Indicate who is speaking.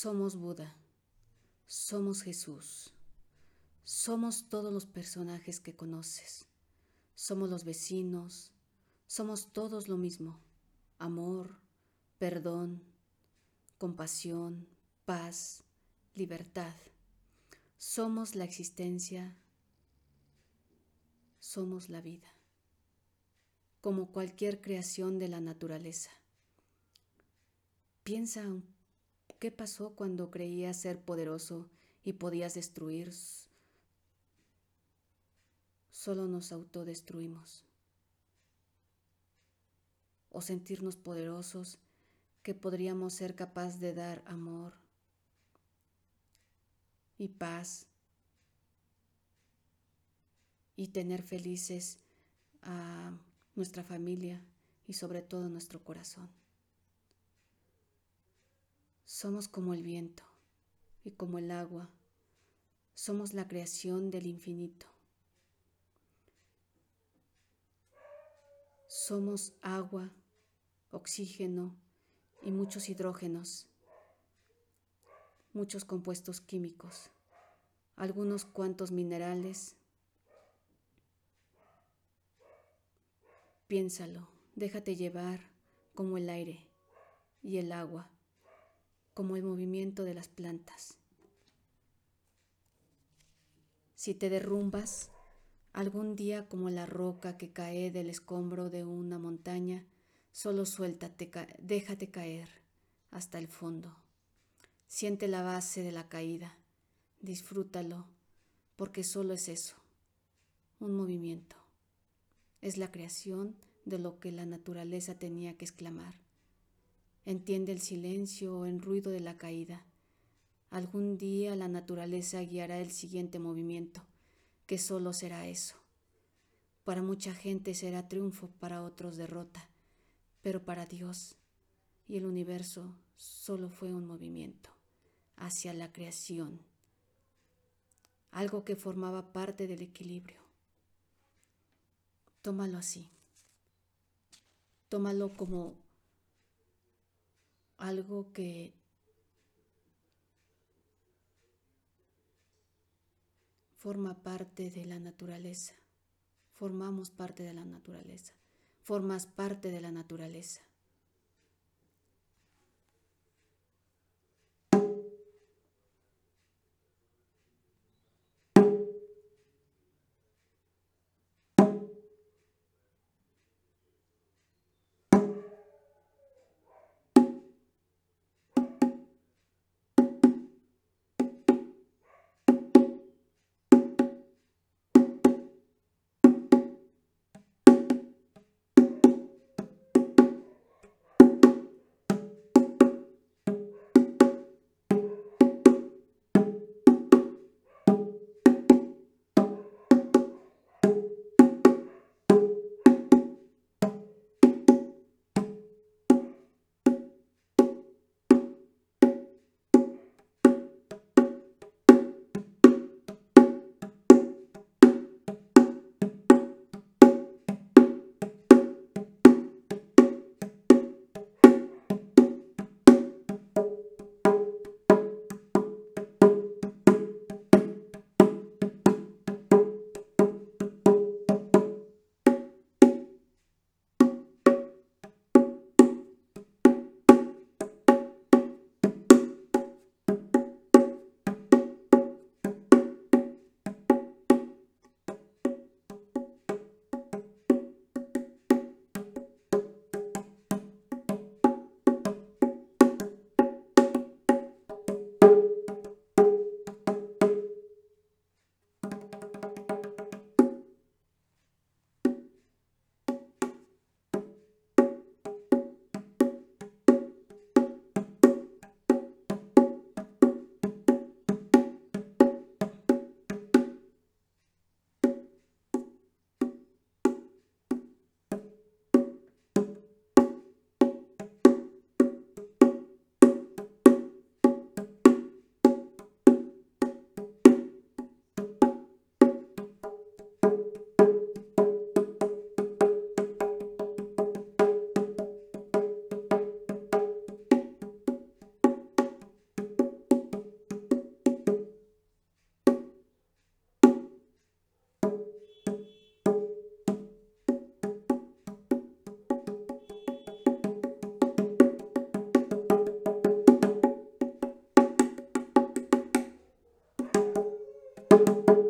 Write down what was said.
Speaker 1: Somos Buda, somos Jesús, somos todos los personajes que conoces, somos los vecinos, somos todos lo mismo, amor, perdón, compasión, paz, libertad. Somos la existencia, somos la vida, como cualquier creación de la naturaleza. Piensa qué pasó cuando creías ser poderoso y podías destruir. Solo nos autodestruimos. O sentirnos poderosos que podríamos ser capaz de dar amor y paz y tener felices a nuestra familia y sobre todo nuestro corazón. Somos como el viento y como el agua. Somos la creación del infinito. Somos agua, oxígeno y muchos hidrógenos, muchos compuestos químicos, algunos cuantos minerales. Piénsalo, déjate llevar como el aire y el agua como el movimiento de las plantas. Si te derrumbas, algún día como la roca que cae del escombro de una montaña, solo suéltate, déjate caer hasta el fondo. Siente la base de la caída, disfrútalo, porque solo es eso, un movimiento. Es la creación de lo que la naturaleza tenía que exclamar. Entiende el silencio o el ruido de la caída. Algún día la naturaleza guiará el siguiente movimiento, que solo será eso. Para mucha gente será triunfo, para otros derrota, pero para Dios y el universo solo fue un movimiento hacia la creación, algo que formaba parte del equilibrio. Tómalo así. Tómalo como algo que forma parte de la naturaleza. Formamos parte de la naturaleza. Formas parte de la naturaleza. you